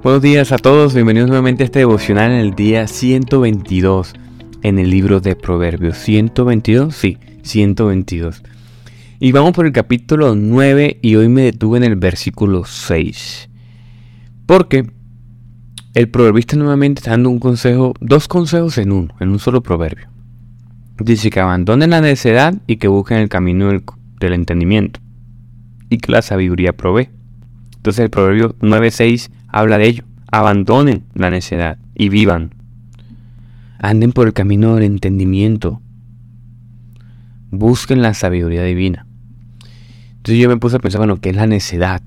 Buenos días a todos, bienvenidos nuevamente a este devocional en el día 122 en el libro de Proverbios. 122, sí, 122. Y vamos por el capítulo 9 y hoy me detuve en el versículo 6. Porque el proverbista nuevamente está dando un consejo, dos consejos en uno, en un solo proverbio. Dice que abandonen la necedad y que busquen el camino del, del entendimiento y que la sabiduría provee. Entonces el proverbio 9.6 habla de ello. Abandonen la necedad y vivan. Anden por el camino del entendimiento. Busquen la sabiduría divina. Entonces yo me puse a pensar, bueno, ¿qué es la necedad?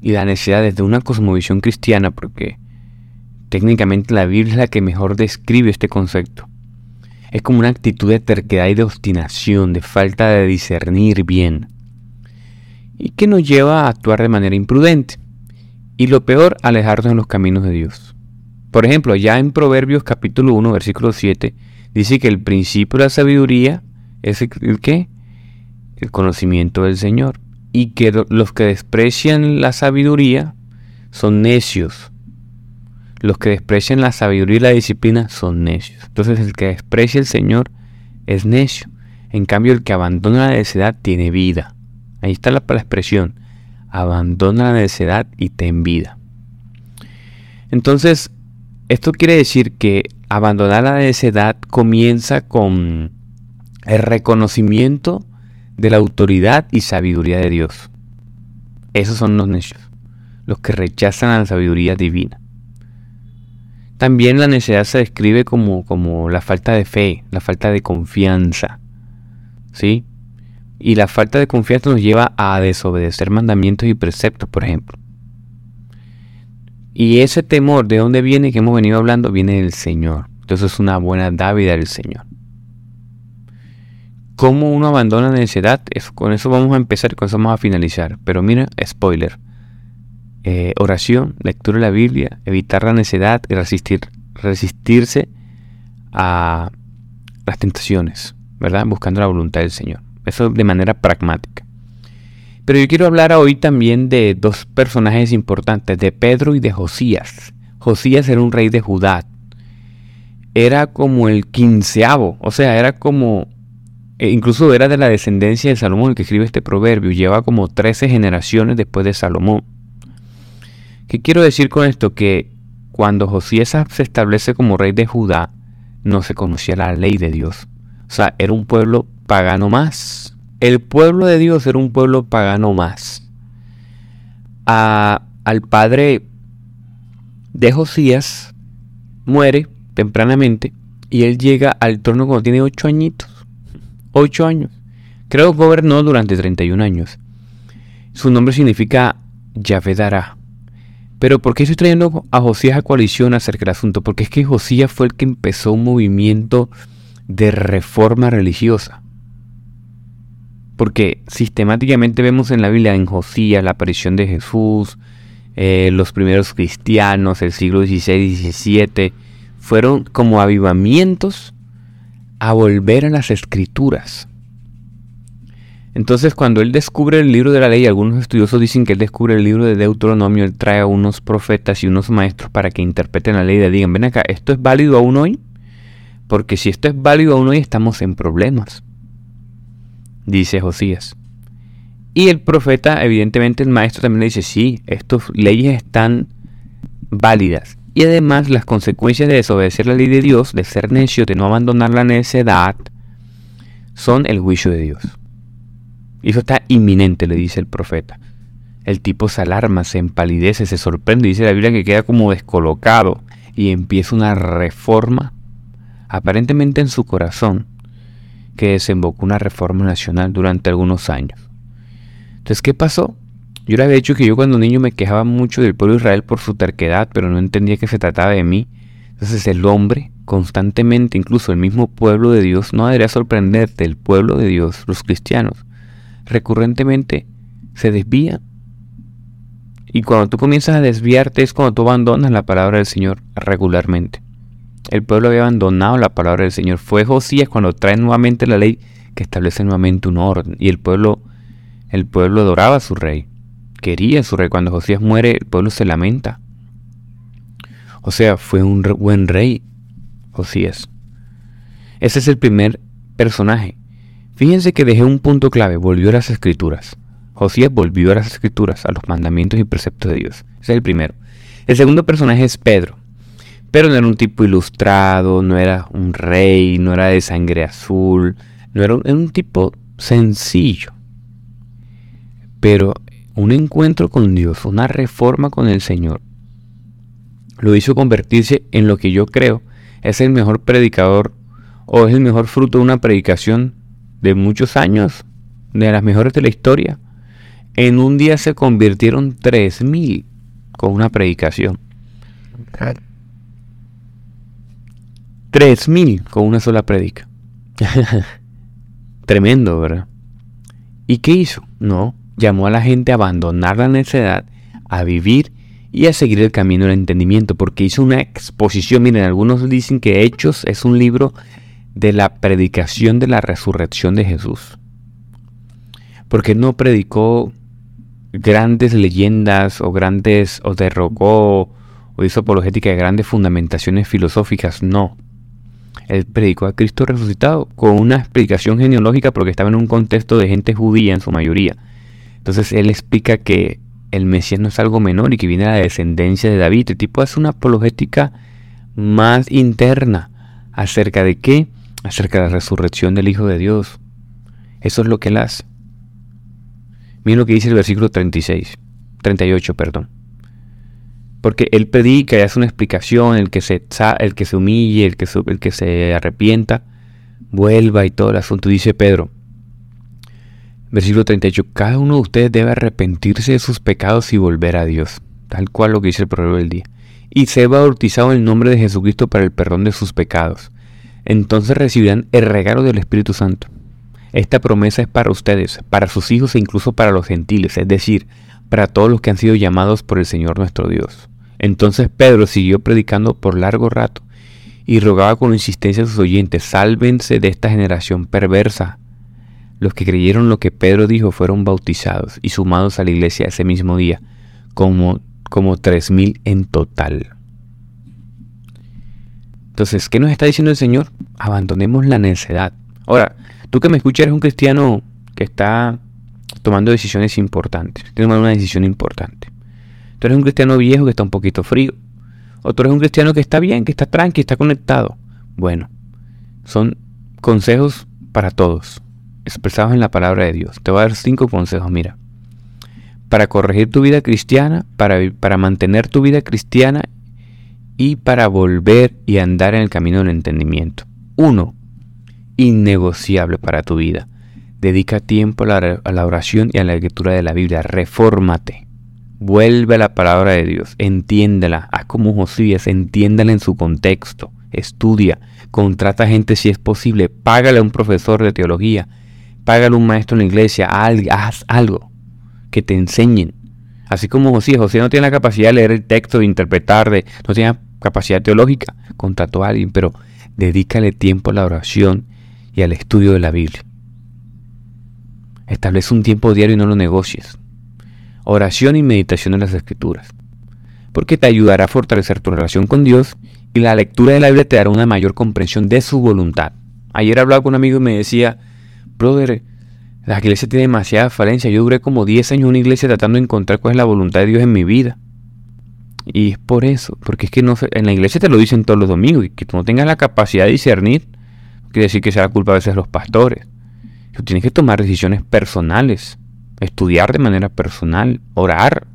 Y la necedad desde una cosmovisión cristiana, porque técnicamente la Biblia es la que mejor describe este concepto. Es como una actitud de terquedad y de obstinación, de falta de discernir bien, y que nos lleva a actuar de manera imprudente. Y lo peor, alejarnos de los caminos de Dios. Por ejemplo, ya en Proverbios capítulo 1, versículo 7, dice que el principio de la sabiduría es el, qué? El conocimiento del Señor. Y que los que desprecian la sabiduría son necios. Los que desprecian la sabiduría y la disciplina son necios. Entonces el que desprecia el Señor es necio. En cambio el que abandona la necedad tiene vida. Ahí está la, la expresión abandona la necedad y ten vida. Entonces, esto quiere decir que abandonar la necedad comienza con el reconocimiento de la autoridad y sabiduría de Dios. Esos son los necios, los que rechazan la sabiduría divina. También la necedad se describe como, como la falta de fe, la falta de confianza. ¿Sí? Y la falta de confianza nos lleva a desobedecer mandamientos y preceptos, por ejemplo. Y ese temor, ¿de dónde viene que hemos venido hablando? Viene del Señor. Entonces es una buena dávida del Señor. ¿Cómo uno abandona la necedad? con eso vamos a empezar con eso vamos a finalizar. Pero mira, spoiler. Eh, oración, lectura de la Biblia, evitar la necedad y resistir, resistirse a las tentaciones, ¿verdad? Buscando la voluntad del Señor. Eso de manera pragmática. Pero yo quiero hablar hoy también de dos personajes importantes, de Pedro y de Josías. Josías era un rey de Judá. Era como el quinceavo, o sea, era como, e incluso era de la descendencia de Salomón el que escribe este proverbio. Lleva como 13 generaciones después de Salomón. ¿Qué quiero decir con esto? Que cuando Josías se establece como rey de Judá, no se conocía la ley de Dios. O sea, era un pueblo pagano más. El pueblo de Dios era un pueblo pagano más. al padre de Josías muere tempranamente y él llega al trono cuando tiene ocho añitos. Ocho años. Creo que gobernó durante 31 años. Su nombre significa Yavedara. Pero ¿por qué estoy trayendo a Josías a coalición acerca del asunto? Porque es que Josías fue el que empezó un movimiento de reforma religiosa. Porque sistemáticamente vemos en la Biblia, en Josías, la aparición de Jesús, eh, los primeros cristianos, el siglo XVI y XVII, fueron como avivamientos a volver a las escrituras. Entonces cuando él descubre el libro de la ley, algunos estudiosos dicen que él descubre el libro de Deuteronomio, él trae a unos profetas y unos maestros para que interpreten la ley y digan, ven acá, ¿esto es válido aún hoy? Porque si esto es válido aún hoy estamos en problemas dice Josías. Y el profeta, evidentemente el maestro también le dice, sí, estas leyes están válidas. Y además las consecuencias de desobedecer la ley de Dios, de ser necio, de no abandonar la necedad, son el juicio de Dios. Y eso está inminente, le dice el profeta. El tipo se alarma, se empalidece, se sorprende, dice la Biblia que queda como descolocado y empieza una reforma, aparentemente en su corazón, que desembocó una reforma nacional durante algunos años. Entonces, ¿qué pasó? Yo le había dicho que yo cuando niño me quejaba mucho del pueblo de Israel por su terquedad, pero no entendía que se trataba de mí. Entonces el hombre, constantemente, incluso el mismo pueblo de Dios, no debería sorprenderte, el pueblo de Dios, los cristianos, recurrentemente se desvían. Y cuando tú comienzas a desviarte es cuando tú abandonas la palabra del Señor regularmente. El pueblo había abandonado la palabra del Señor. Fue Josías cuando trae nuevamente la ley que establece nuevamente un orden. Y el pueblo, el pueblo adoraba a su rey. Quería a su rey. Cuando Josías muere, el pueblo se lamenta. O sea, fue un buen rey, Josías. Ese es el primer personaje. Fíjense que dejé un punto clave, volvió a las escrituras. Josías volvió a las escrituras, a los mandamientos y preceptos de Dios. Ese es el primero. El segundo personaje es Pedro. Pero no era un tipo ilustrado, no era un rey, no era de sangre azul, no era un tipo sencillo. Pero un encuentro con Dios, una reforma con el Señor, lo hizo convertirse en lo que yo creo es el mejor predicador o es el mejor fruto de una predicación de muchos años, de las mejores de la historia. En un día se convirtieron 3.000 con una predicación. 3.000 con una sola predica. Tremendo, ¿verdad? ¿Y qué hizo? No, llamó a la gente a abandonar la necedad, a vivir y a seguir el camino del entendimiento, porque hizo una exposición. Miren, algunos dicen que Hechos es un libro de la predicación de la resurrección de Jesús. Porque no predicó grandes leyendas o grandes, o derrocó o hizo apologética de grandes fundamentaciones filosóficas, no. Él predicó a Cristo resucitado con una explicación genealógica porque estaba en un contexto de gente judía en su mayoría. Entonces él explica que el Mesías no es algo menor y que viene de la descendencia de David. El tipo hace una apologética más interna acerca de qué? Acerca de la resurrección del Hijo de Dios. Eso es lo que él hace. Miren lo que dice el versículo 36, 38, perdón. Porque él predica y hace una explicación, el que se, el que se humille, el que, el que se arrepienta, vuelva y todo el asunto. Dice Pedro, versículo 38, cada uno de ustedes debe arrepentirse de sus pecados y volver a Dios, tal cual lo que dice el proverbio del día. Y se bautizado en el nombre de Jesucristo para el perdón de sus pecados. Entonces recibirán el regalo del Espíritu Santo. Esta promesa es para ustedes, para sus hijos e incluso para los gentiles, es decir, para todos los que han sido llamados por el Señor nuestro Dios. Entonces Pedro siguió predicando por largo rato y rogaba con insistencia a sus oyentes, sálvense de esta generación perversa. Los que creyeron lo que Pedro dijo fueron bautizados y sumados a la iglesia ese mismo día, como, como tres mil en total. Entonces, ¿qué nos está diciendo el Señor? Abandonemos la necedad. Ahora, tú que me escuchas eres un cristiano que está tomando decisiones importantes, tiene una decisión importante. Tú eres un cristiano viejo que está un poquito frío. O tú eres un cristiano que está bien, que está tranqui, está conectado. Bueno, son consejos para todos, expresados en la palabra de Dios. Te voy a dar cinco consejos, mira. Para corregir tu vida cristiana, para, para mantener tu vida cristiana y para volver y andar en el camino del entendimiento. Uno, innegociable para tu vida. Dedica tiempo a la, a la oración y a la lectura de la Biblia. Refórmate. Vuelve a la palabra de Dios, entiéndela, haz como Josías, entiéndela en su contexto, estudia, contrata gente si es posible, págale a un profesor de teología, págale a un maestro en la iglesia, haz algo que te enseñen. Así como Josías, Josías no tiene la capacidad de leer el texto, de interpretar, de, no tiene capacidad teológica, contrató a alguien, pero dedícale tiempo a la oración y al estudio de la Biblia. Establece un tiempo diario y no lo negocies oración y meditación en las escrituras, porque te ayudará a fortalecer tu relación con Dios y la lectura de la Biblia te dará una mayor comprensión de su voluntad. Ayer hablaba con un amigo y me decía, brother, la iglesia tiene demasiada falencia. Yo duré como 10 años en una iglesia tratando de encontrar cuál es la voluntad de Dios en mi vida. Y es por eso, porque es que no en la iglesia te lo dicen todos los domingos y que tú no tengas la capacidad de discernir, quiere decir que sea la culpa a veces de los pastores. Tú tienes que tomar decisiones personales estudiar de manera personal, orar.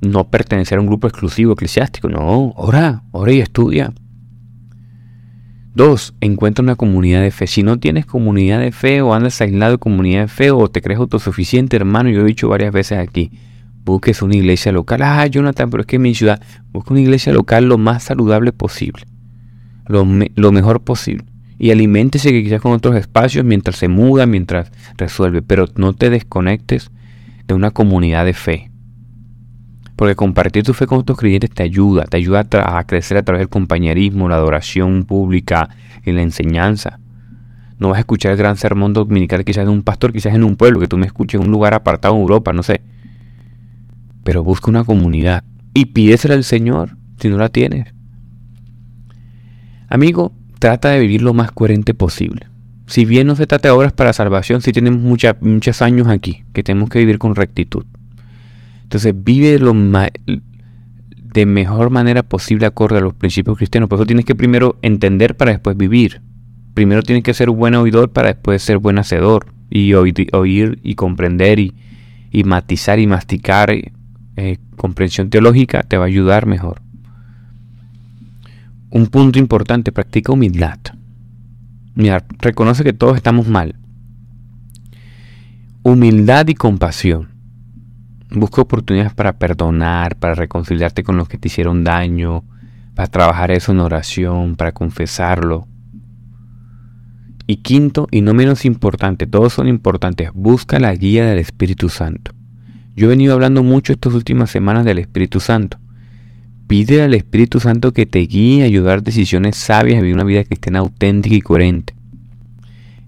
No pertenecer a un grupo exclusivo eclesiástico, no, ora, ora y estudia. Dos, encuentra una comunidad de fe. Si no tienes comunidad de fe o andas aislado de comunidad de fe o te crees autosuficiente, hermano, yo he dicho varias veces aquí, busques una iglesia local. Ah, Jonathan, pero es que en mi ciudad, busca una iglesia local lo más saludable posible, lo, lo mejor posible y aliméntese quizás con otros espacios mientras se muda, mientras resuelve, pero no te desconectes de una comunidad de fe. Porque compartir tu fe con otros creyentes te ayuda, te ayuda a, crecer a través del compañerismo, la adoración pública y la enseñanza. No vas a escuchar el gran sermón dominical quizás de un pastor, quizás en un pueblo, que tú me escuches en un lugar apartado en Europa, no sé. Pero busca una comunidad y pídesela al Señor si no la tienes. Amigo, trata de vivir lo más coherente posible. Si bien no se trata de obras para salvación, si tenemos muchos años aquí que tenemos que vivir con rectitud. Entonces vive lo de mejor manera posible acorde a los principios cristianos. Por eso tienes que primero entender para después vivir. Primero tienes que ser buen oidor para después ser buen hacedor. Y oír, y comprender y, matizar y masticar eh, comprensión teológica te va a ayudar mejor. Un punto importante, practica humildad. Mira, reconoce que todos estamos mal. Humildad y compasión. Busca oportunidades para perdonar, para reconciliarte con los que te hicieron daño, para trabajar eso en oración, para confesarlo. Y quinto, y no menos importante, todos son importantes, busca la guía del Espíritu Santo. Yo he venido hablando mucho estas últimas semanas del Espíritu Santo. Pide al Espíritu Santo que te guíe a ayudar decisiones sabias y vivir una vida cristiana auténtica y coherente.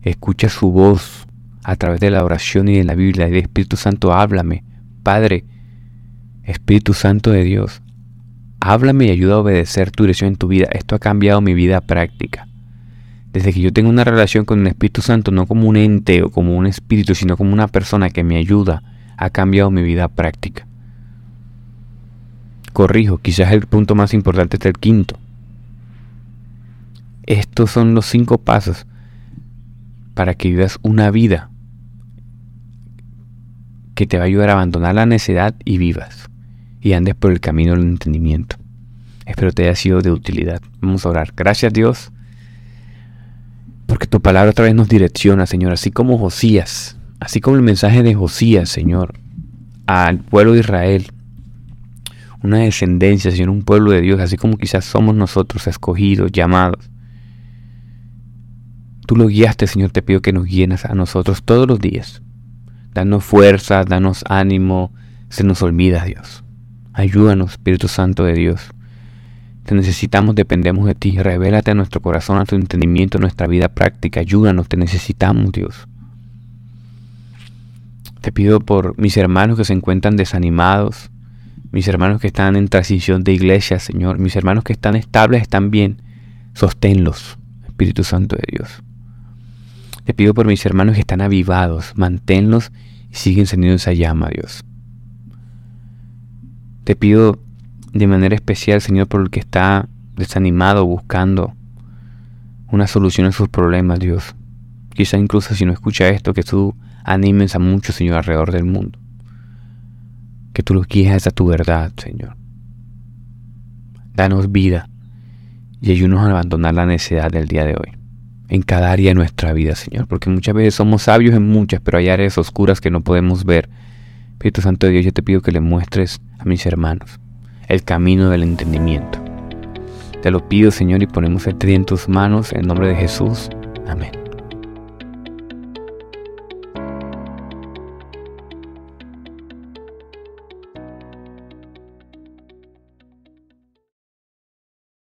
Escucha su voz a través de la oración y de la Biblia. El Espíritu Santo, háblame. Padre, Espíritu Santo de Dios, háblame y ayuda a obedecer tu dirección en tu vida. Esto ha cambiado mi vida práctica. Desde que yo tengo una relación con el Espíritu Santo, no como un ente o como un espíritu, sino como una persona que me ayuda, ha cambiado mi vida práctica. Corrijo, quizás el punto más importante es el quinto. Estos son los cinco pasos para que vivas una vida que te va a ayudar a abandonar la necedad y vivas y andes por el camino del entendimiento. Espero te haya sido de utilidad. Vamos a orar. Gracias Dios, porque tu palabra otra vez nos direcciona, Señor, así como Josías, así como el mensaje de Josías, Señor, al pueblo de Israel una descendencia, Señor, un pueblo de Dios, así como quizás somos nosotros escogidos, llamados. Tú lo guiaste, Señor, te pido que nos guíes a nosotros todos los días. Danos fuerza, danos ánimo, se nos olvida, Dios. Ayúdanos, Espíritu Santo de Dios. Te necesitamos, dependemos de ti. Revélate a nuestro corazón, a tu entendimiento, a nuestra vida práctica. Ayúdanos, te necesitamos, Dios. Te pido por mis hermanos que se encuentran desanimados, mis hermanos que están en transición de iglesia, Señor, mis hermanos que están estables, están bien, sosténlos, Espíritu Santo de Dios. Te pido por mis hermanos que están avivados, manténlos y siguen encendiendo esa llama, Dios. Te pido de manera especial, Señor, por el que está desanimado buscando una solución a sus problemas, Dios. Quizá incluso si no escucha esto, que tú animes a muchos, Señor, alrededor del mundo que tú los guíes a tu verdad, Señor. Danos vida y ayúdanos a abandonar la necesidad del día de hoy, en cada área de nuestra vida, Señor, porque muchas veces somos sabios en muchas, pero hay áreas oscuras que no podemos ver. Espíritu Santo de Dios, yo te pido que le muestres a mis hermanos el camino del entendimiento. Te lo pido, Señor, y ponemos el día en tus manos, en nombre de Jesús. Amén.